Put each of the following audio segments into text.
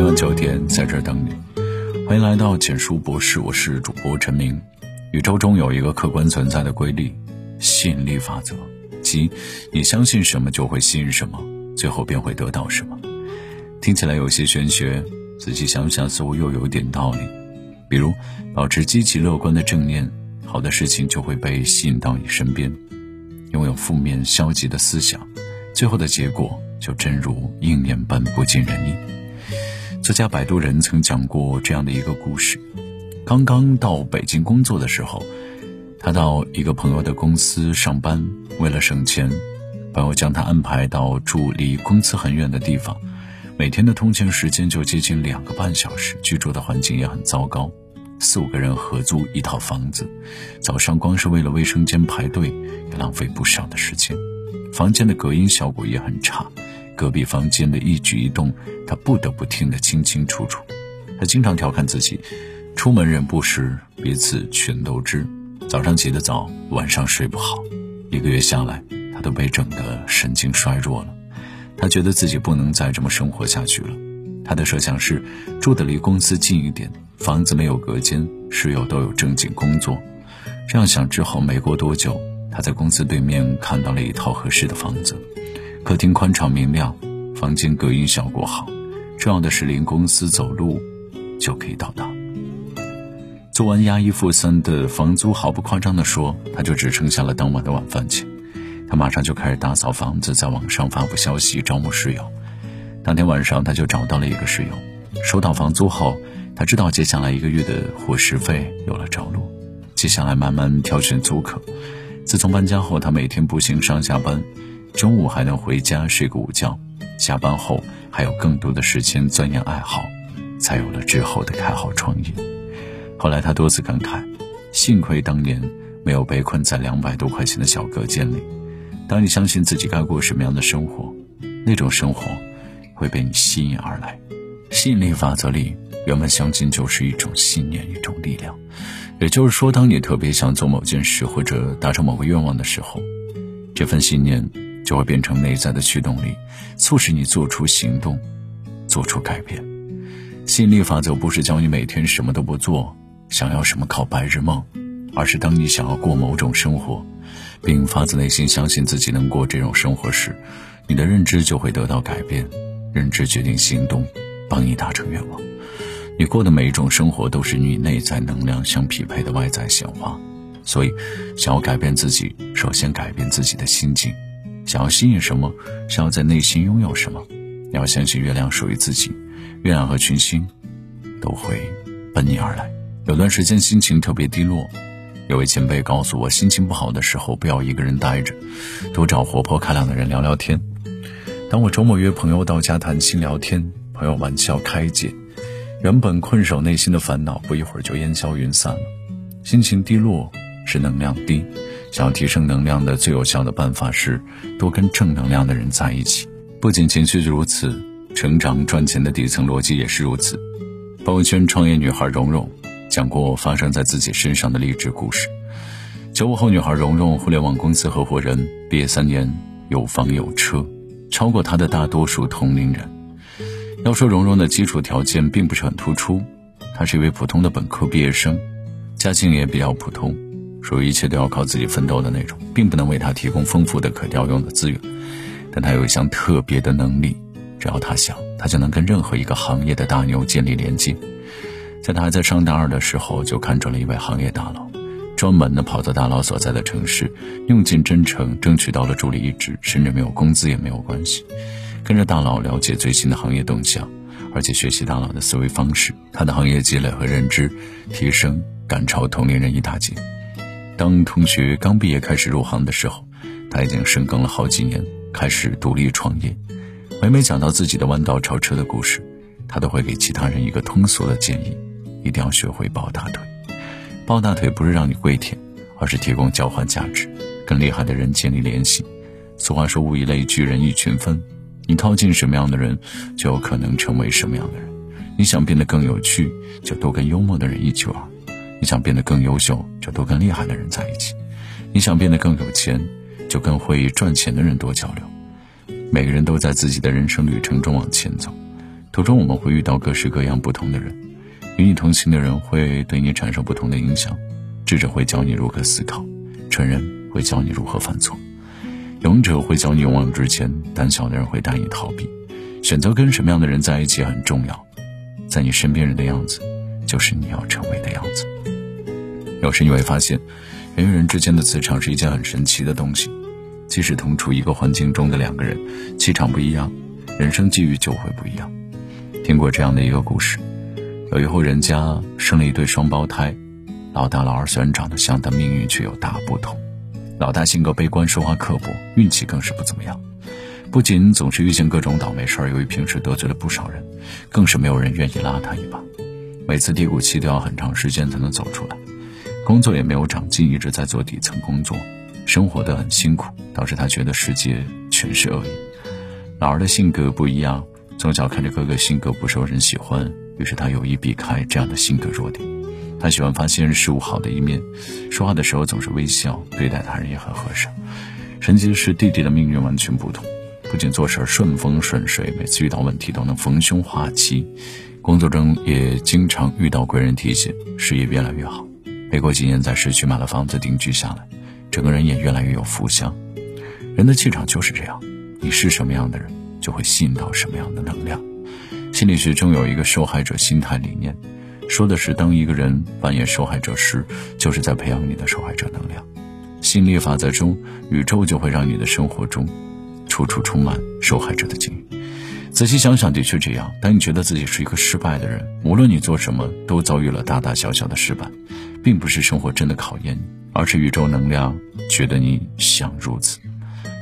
每晚九点在这儿等你，欢迎来到简书博士，我是主播陈明。宇宙中有一个客观存在的规律——吸引力法则，即你相信什么就会吸引什么，最后便会得到什么。听起来有些玄学，仔细想想似乎又有点道理。比如，保持积极乐观的正念，好的事情就会被吸引到你身边；拥有负面消极的思想，最后的结果就真如应念般不尽人意。作家摆渡人曾讲过这样的一个故事：刚刚到北京工作的时候，他到一个朋友的公司上班，为了省钱，朋友将他安排到住离公司很远的地方，每天的通勤时间就接近两个半小时，居住的环境也很糟糕，四五个人合租一套房子，早上光是为了卫生间排队也浪费不少的时间，房间的隔音效果也很差。隔壁房间的一举一动，他不得不听得清清楚楚。他经常调侃自己：“出门人不识，彼此全都知。”早上起得早，晚上睡不好。一个月下来，他都被整得神经衰弱了。他觉得自己不能再这么生活下去了。他的设想是住的离公司近一点，房子没有隔间，室友都有正经工作。这样想之后，没过多久，他在公司对面看到了一套合适的房子。客厅宽敞明亮，房间隔音效果好，重要的是离公司走路就可以到达。做完押一付三的房租，毫不夸张地说，他就只剩下了当晚的晚饭钱。他马上就开始打扫房子，在网上发布消息招募室友。当天晚上，他就找到了一个室友。收到房租后，他知道接下来一个月的伙食费有了着落。接下来慢慢挑选租客。自从搬家后，他每天步行上下班。中午还能回家睡个午觉，下班后还有更多的时间钻研爱好，才有了之后的开号创业。后来他多次感慨，幸亏当年没有被困在两百多块钱的小隔间里。当你相信自己该过什么样的生活，那种生活会被你吸引而来。吸引力法则里原本相信就是一种信念，一种力量。也就是说，当你特别想做某件事或者达成某个愿望的时候，这份信念。就会变成内在的驱动力，促使你做出行动，做出改变。吸引力法则不是教你每天什么都不做，想要什么靠白日梦，而是当你想要过某种生活，并发自内心相信自己能过这种生活时，你的认知就会得到改变。认知决定行动，帮你达成愿望。你过的每一种生活都是与内在能量相匹配的外在显化。所以，想要改变自己，首先改变自己的心境。想要吸引什么，想要在内心拥有什么，你要相信月亮属于自己，月亮和群星都会奔你而来。有段时间心情特别低落，有位前辈告诉我，心情不好的时候不要一个人待着，多找活泼开朗的人聊聊天。当我周末约朋友到家谈心聊天，朋友玩笑开解，原本困守内心的烦恼不一会儿就烟消云散了。心情低落是能量低。想要提升能量的最有效的办法是多跟正能量的人在一起。不仅情绪如此，成长赚钱的底层逻辑也是如此。朋友圈创业女孩蓉蓉讲过发生在自己身上的励志故事。九五后女孩蓉蓉，互联网公司合伙人，毕业三年有房有车，超过她的大多数同龄人。要说蓉蓉的基础条件并不是很突出，她是一位普通的本科毕业生，家境也比较普通。属于一切都要靠自己奋斗的那种，并不能为他提供丰富的可调用的资源，但他有一项特别的能力，只要他想，他就能跟任何一个行业的大牛建立连接。在他还在上大二的时候，就看中了一位行业大佬，专门的跑到大佬所在的城市，用尽真诚争取到了助理一职，甚至没有工资也没有关系，跟着大佬了解最新的行业动向，而且学习大佬的思维方式，他的行业积累和认知提升赶超同龄人一大截。当同学刚毕业开始入行的时候，他已经深耕了好几年，开始独立创业。每每讲到自己的弯道超车的故事，他都会给其他人一个通俗的建议：一定要学会抱大腿。抱大腿不是让你跪舔，而是提供交换价值，跟厉害的人建立联系。俗话说：“物以类聚，人以群分。”你靠近什么样的人，就有可能成为什么样的人。你想变得更有趣，就多跟幽默的人一起玩。你想变得更优秀，就多跟厉害的人在一起；你想变得更有钱，就跟会赚钱的人多交流。每个人都在自己的人生旅程中往前走，途中我们会遇到各式各样不同的人，与你同行的人会对你产生不同的影响。智者会教你如何思考，成人会教你如何犯错，勇者会教你勇往直前，胆小的人会带你逃避。选择跟什么样的人在一起很重要，在你身边人的样子，就是你要成为的样子。有时你会发现，人与人之间的磁场是一件很神奇的东西。即使同处一个环境中的两个人，气场不一样，人生际遇就会不一样。听过这样的一个故事：有一户人家生了一对双胞胎，老大老二虽然长得像，但命运却有大不同。老大性格悲观，说话刻薄，运气更是不怎么样。不仅总是遇见各种倒霉事儿，由于平时得罪了不少人，更是没有人愿意拉他一把。每次低谷期都要很长时间才能走出来，工作也没有长进，一直在做底层工作。生活的很辛苦，导致他觉得世界全是恶意。老二的性格不一样，从小看着哥哥性格不受人喜欢，于是他有意避开这样的性格弱点。他喜欢发现事物好的一面，说话的时候总是微笑，对待他人也很和善。神奇的是，弟弟的命运完全不同，不仅做事顺风顺水，每次遇到问题都能逢凶化吉，工作中也经常遇到贵人提携，事业越来越好。没过几年，在市区买了房子定居下来。整个人也越来越有福相，人的气场就是这样，你是什么样的人，就会吸引到什么样的能量。心理学中有一个受害者心态理念，说的是当一个人扮演受害者时，就是在培养你的受害者能量。心理法则中，宇宙就会让你的生活中处处充满受害者的境遇。仔细想想，的确这样。当你觉得自己是一个失败的人，无论你做什么都遭遇了大大小小的失败，并不是生活真的考验你。而是宇宙能量觉得你想如此。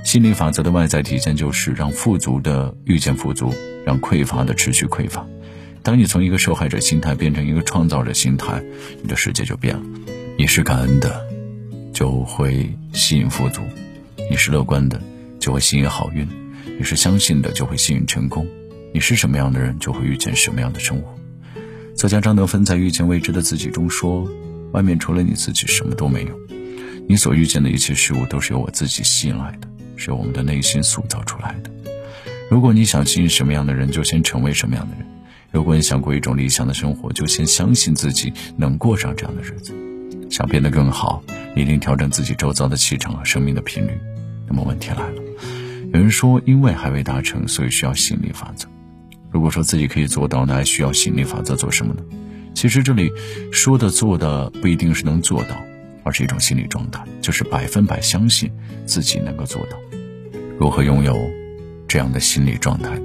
心理法则的外在体现就是让富足的遇见富足，让匮乏的持续匮乏。当你从一个受害者心态变成一个创造者心态，你的世界就变了。你是感恩的，就会吸引富足；你是乐观的，就会吸引好运；你是相信的，就会吸引成功。你是什么样的人，就会遇见什么样的生活。作家张德芬在《遇见未知的自己》中说。外面除了你自己什么都没有，你所遇见的一切事物都是由我自己吸引来的，是由我们的内心塑造出来的。如果你想吸引什么样的人，就先成为什么样的人；如果你想过一种理想的生活，就先相信自己能过上这样的日子。想变得更好，一定调整自己周遭的气场和生命的频率。那么问题来了，有人说因为还未达成，所以需要吸引力法则。如果说自己可以做到，那还需要吸引力法则做什么呢？其实这里说的做的不一定是能做到，而是一种心理状态，就是百分百相信自己能够做到。如何拥有这样的心理状态？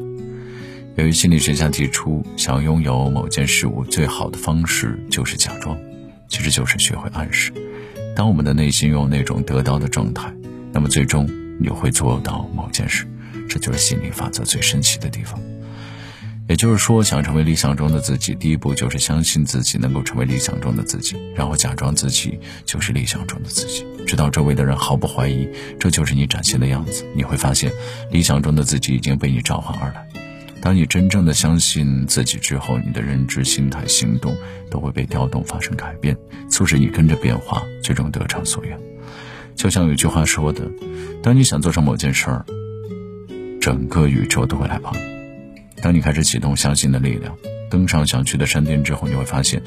由于心理学家提出，想拥有某件事物，最好的方式就是假装，其实就是学会暗示。当我们的内心拥有那种得到的状态，那么最终你会做到某件事。这就是心理法则最神奇的地方。也就是说，想成为理想中的自己，第一步就是相信自己能够成为理想中的自己，然后假装自己就是理想中的自己，直到周围的人毫不怀疑这就是你展现的样子。你会发现，理想中的自己已经被你召唤而来。当你真正的相信自己之后，你的认知、心态、行动都会被调动，发生改变，促使你跟着变化，最终得偿所愿。就像有句话说的：“当你想做成某件事儿，整个宇宙都会来帮。”当你开始启动相信的力量，登上想去的山巅之后，你会发现，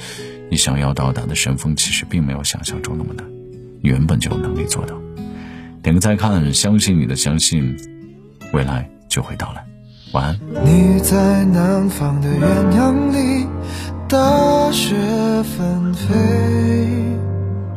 你想要到达的山峰其实并没有想象中那么难，你原本就有能力做到。点个再看，相信你的相信，未来就会到来。晚安。你在南方的艳阳里，大雪纷飞；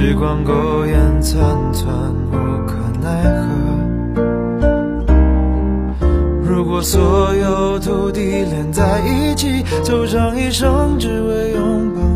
时光苟延残喘，无可奈何。如果所有土地连在一起，走上一生只为拥抱。